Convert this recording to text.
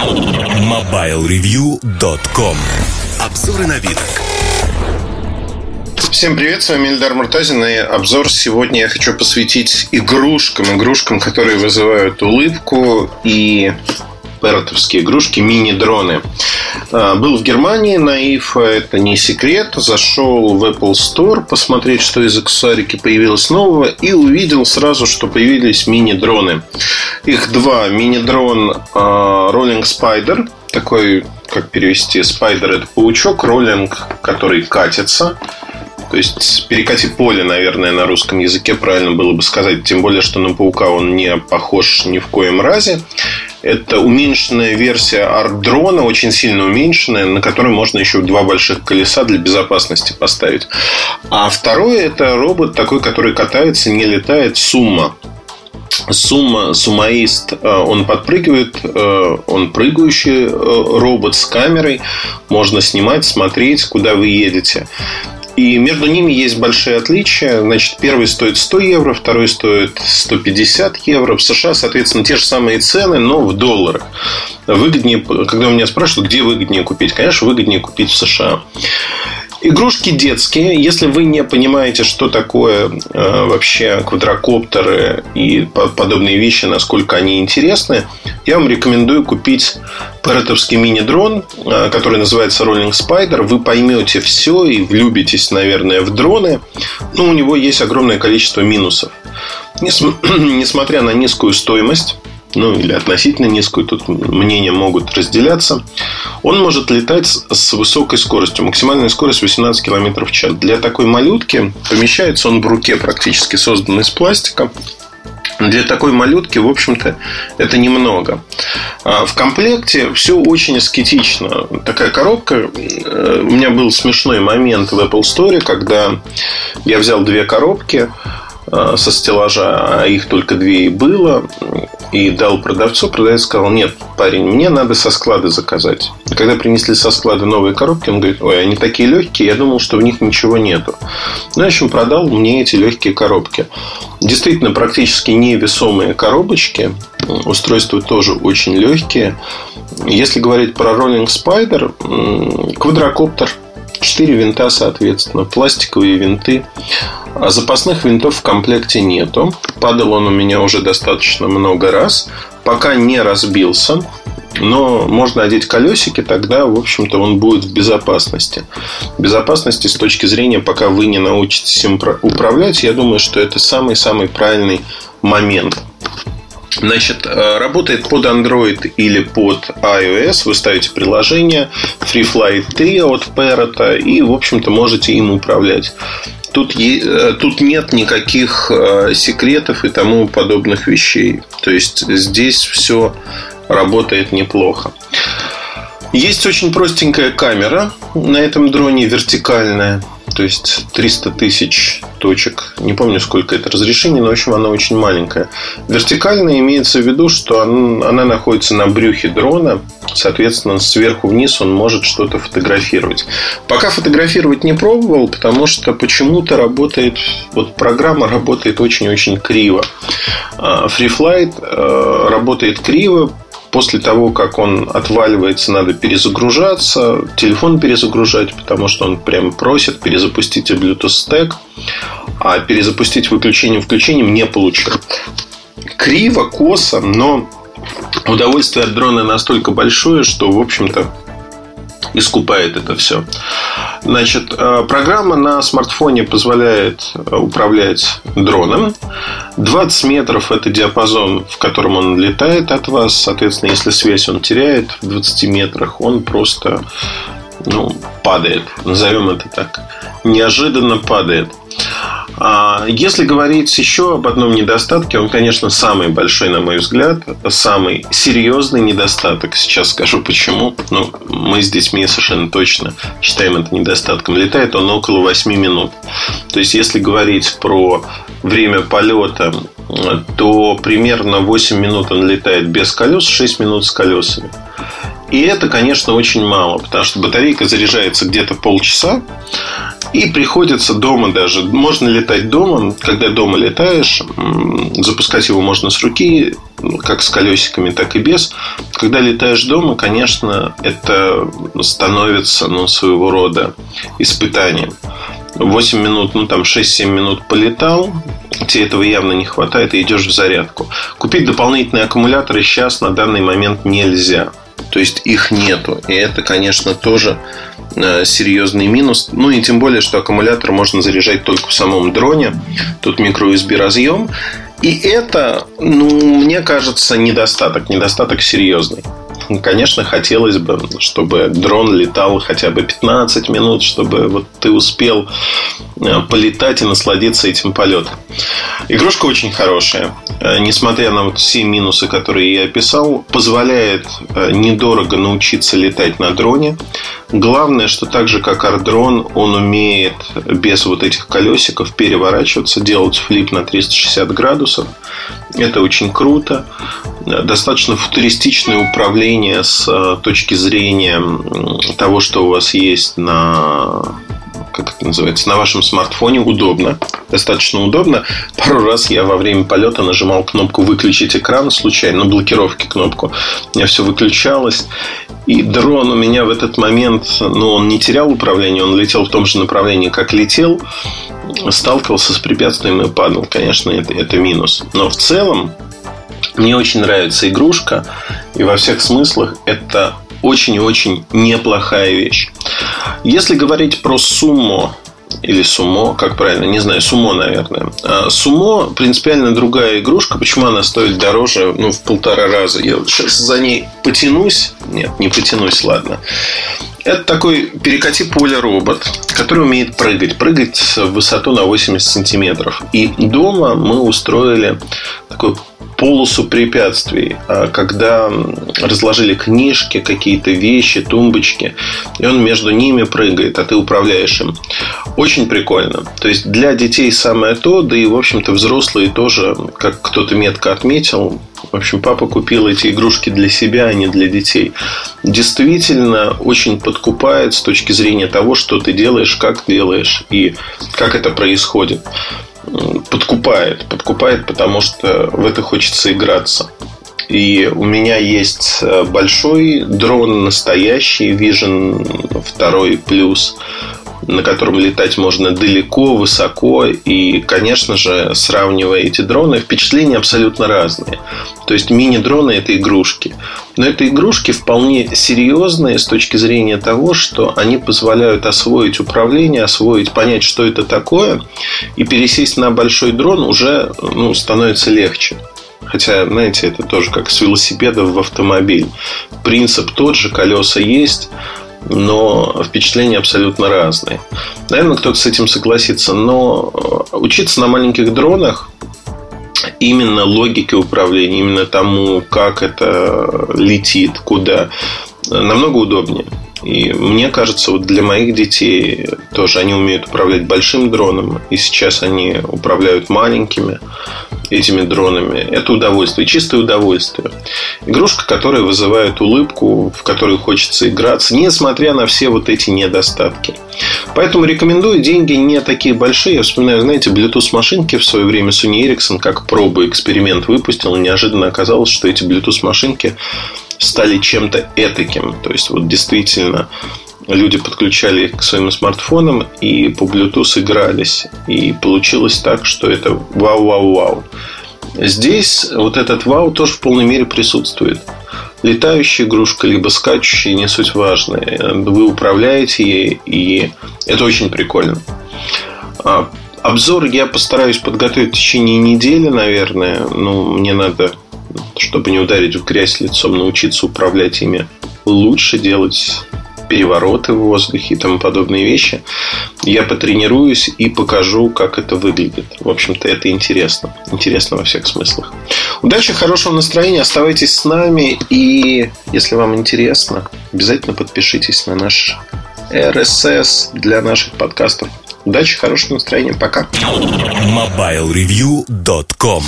MobileReview.com Обзоры на вид. Всем привет, с вами Ильдар Муртазин и обзор сегодня я хочу посвятить игрушкам, игрушкам, которые вызывают улыбку и перотовские игрушки, мини-дроны. А, был в Германии, наив, это не секрет. Зашел в Apple Store посмотреть, что из аксессуарики появилось нового, и увидел сразу, что появились мини-дроны. Их два. Мини-дрон а, Rolling Spider, такой, как перевести, Spider это паучок, Rolling, который катится. То есть перекати поле, наверное, на русском языке правильно было бы сказать. Тем более, что на паука он не похож ни в коем разе. Это уменьшенная версия арт-дрона, очень сильно уменьшенная, на которой можно еще два больших колеса для безопасности поставить. А второе это робот такой, который катается, не летает, сумма. Сумма, суммаист, э, он подпрыгивает, э, он прыгающий э, робот с камерой. Можно снимать, смотреть, куда вы едете. И между ними есть большие отличия. Значит, первый стоит 100 евро, второй стоит 150 евро. В США, соответственно, те же самые цены, но в долларах. Выгоднее, когда у меня спрашивают, где выгоднее купить, конечно, выгоднее купить в США. Игрушки детские. Если вы не понимаете, что такое э, вообще квадрокоптеры и подобные вещи, насколько они интересны, я вам рекомендую купить паратовский мини-дрон, э, который называется Rolling Spider. Вы поймете все и влюбитесь, наверное, в дроны. Но у него есть огромное количество минусов. Несмотря на низкую стоимость, ну или относительно низкую, тут мнения могут разделяться. Он может летать с высокой скоростью. Максимальная скорость 18 км в час. Для такой малютки помещается он в руке, практически создан из пластика. Для такой малютки, в общем-то, это немного. А в комплекте все очень аскетично. Такая коробка. Э, у меня был смешной момент в Apple Store, когда я взял две коробки Э, со стеллажа, а их только две и было, и дал продавцу, продавец сказал, нет, парень, мне надо со склада заказать. И когда принесли со склада новые коробки, он говорит, ой, они такие легкие, я думал, что в них ничего нету. Ну, в общем, продал мне эти легкие коробки. Действительно, практически невесомые коробочки, устройства тоже очень легкие. Если говорить про Rolling Spider, квадрокоптер – Четыре винта, соответственно, пластиковые винты. А запасных винтов в комплекте нету. Падал он у меня уже достаточно много раз. Пока не разбился. Но можно одеть колесики, тогда, в общем-то, он будет в безопасности. Безопасности с точки зрения, пока вы не научитесь им управлять, я думаю, что это самый-самый правильный момент. Значит, э, работает под Android или под iOS. Вы ставите приложение FreeFlight 3 от Parrot и, в общем-то, можете им управлять. Тут, э, тут нет никаких э, секретов и тому подобных вещей. То есть здесь все работает неплохо. Есть очень простенькая камера на этом дроне, вертикальная. То есть 300 тысяч точек. Не помню, сколько это разрешение, но, в общем, она очень маленькая. Вертикально имеется в виду, что она находится на брюхе дрона. Соответственно, сверху вниз он может что-то фотографировать. Пока фотографировать не пробовал, потому что почему-то работает... Вот программа работает очень-очень криво. А, FreeFlight э, работает криво, После того, как он отваливается, надо перезагружаться, телефон перезагружать, потому что он прям просит перезапустить Bluetooth стек, а перезапустить выключение включением не получил. Криво, косо, но удовольствие от дрона настолько большое, что, в общем-то, искупает это все. Значит, э, программа на смартфоне позволяет э, управлять дроном. 20 метров – это диапазон, в котором он летает от вас. Соответственно, если связь он теряет в 20 метрах, он просто ну, падает. Назовем это так. Неожиданно падает. А если говорить еще об одном недостатке, он, конечно, самый большой, на мой взгляд, самый серьезный недостаток. Сейчас скажу почему. Ну, мы с детьми совершенно точно считаем это недостатком. Летает он около 8 минут. То есть, если говорить про время полета, то примерно 8 минут он летает без колес, 6 минут с колесами. И это, конечно, очень мало, потому что батарейка заряжается где-то полчаса, И приходится дома даже. Можно летать дома. Когда дома летаешь, запускать его можно с руки, как с колесиками, так и без. Когда летаешь дома, конечно, это становится ну, своего рода испытанием. 8 минут, ну там 6-7 минут полетал, тебе этого явно не хватает, и идешь в зарядку. Купить дополнительные аккумуляторы сейчас на данный момент нельзя. То есть их нету. И это, конечно, тоже э, серьезный минус. Ну и тем более, что аккумулятор можно заряжать только в самом дроне. Тут микро-USB разъем. И это, ну, мне кажется, недостаток. Недостаток серьезный. Конечно, хотелось бы, чтобы дрон летал хотя бы 15 минут, чтобы вот ты успел э, полетать и насладиться этим полетом. Игрушка очень хорошая. Э, несмотря на вот все минусы, которые я описал, позволяет э, недорого научиться летать на дроне. Главное, что так же, как ардрон, он умеет без вот этих колесиков переворачиваться, делать флип на 360 градусов. Это очень круто. Достаточно футуристичное управление с э, точки зрения того, что у вас есть на как это называется, на вашем смартфоне удобно, достаточно удобно. Пару раз я во время полета нажимал кнопку «Выключить экран» случайно, на блокировке кнопку. У меня все выключалось. И дрон у меня в этот момент, ну, он не терял управление, он летел в том же направлении, как летел, сталкивался с препятствием и падал. Конечно, это, это минус. Но в целом, мне очень нравится игрушка, и во всех смыслах это очень и очень неплохая вещь. Если говорить про сумму или сумо, как правильно, не знаю, сумо, наверное. А сумо принципиально другая игрушка. Почему она стоит дороже, ну, в полтора раза? Я сейчас за ней потянусь. Нет, не потянусь, ладно. Это такой перекати поле робот, который умеет прыгать. Прыгать в высоту на 80 сантиметров. И дома мы устроили такой полосу препятствий, а когда разложили книжки, какие-то вещи, тумбочки, и он между ними прыгает, а ты управляешь им. Очень прикольно. То есть для детей самое то, да и, в общем-то, взрослые тоже, как кто-то метко отметил, в общем, папа купил эти игрушки для себя, а не для детей. Действительно, очень подкупает с точки зрения того, что ты делаешь, как делаешь и как это происходит подкупает. Подкупает, потому что в это хочется играться. И у меня есть э, большой дрон, настоящий Vision 2 плюс на котором летать можно далеко, высоко. И, конечно же, сравнивая эти дроны, впечатления абсолютно разные. То есть мини-дроны это игрушки. Но это игрушки вполне серьезные с точки зрения того, что они позволяют освоить управление, освоить, понять, что это такое, и пересесть на большой дрон уже ну, становится легче. Хотя, знаете, это тоже как с велосипеда в автомобиль. Принцип тот же, колеса есть, но впечатления абсолютно разные. Наверное, кто-то с этим согласится, но э, учиться на маленьких дронах именно логике управления, именно тому, как это летит, куда, намного удобнее. И мне кажется, вот для моих детей тоже они умеют управлять большим дроном, и сейчас они управляют маленькими этими дронами. Это удовольствие, чистое удовольствие. Игрушка, которая вызывает улыбку, в которой хочется играться, несмотря на все вот эти недостатки. Поэтому рекомендую. Деньги не такие большие. Я вспоминаю, знаете, Bluetooth-машинки в свое время Sony Ericsson как пробу, эксперимент выпустил. И неожиданно оказалось, что эти Bluetooth-машинки стали чем-то этаким. То есть, вот действительно люди подключали их к своим смартфонам и по Bluetooth игрались. И получилось так, что это вау-вау-вау. Здесь вот этот вау тоже в полной мере присутствует. Летающая игрушка, либо скачущая, не суть важная. Вы управляете ей, и это очень прикольно. А, обзор я постараюсь подготовить в течение недели, наверное. Ну, мне надо чтобы не ударить в грязь лицом, научиться управлять ими лучше, делать перевороты в воздухе и тому подобные вещи. Я потренируюсь и покажу, как это выглядит. В общем-то, это интересно. Интересно во всех смыслах. Удачи, хорошего настроения. Оставайтесь с нами. И если вам интересно, обязательно подпишитесь на наш RSS для наших подкастов. Удачи, хорошего настроения. Пока. MobileReview.com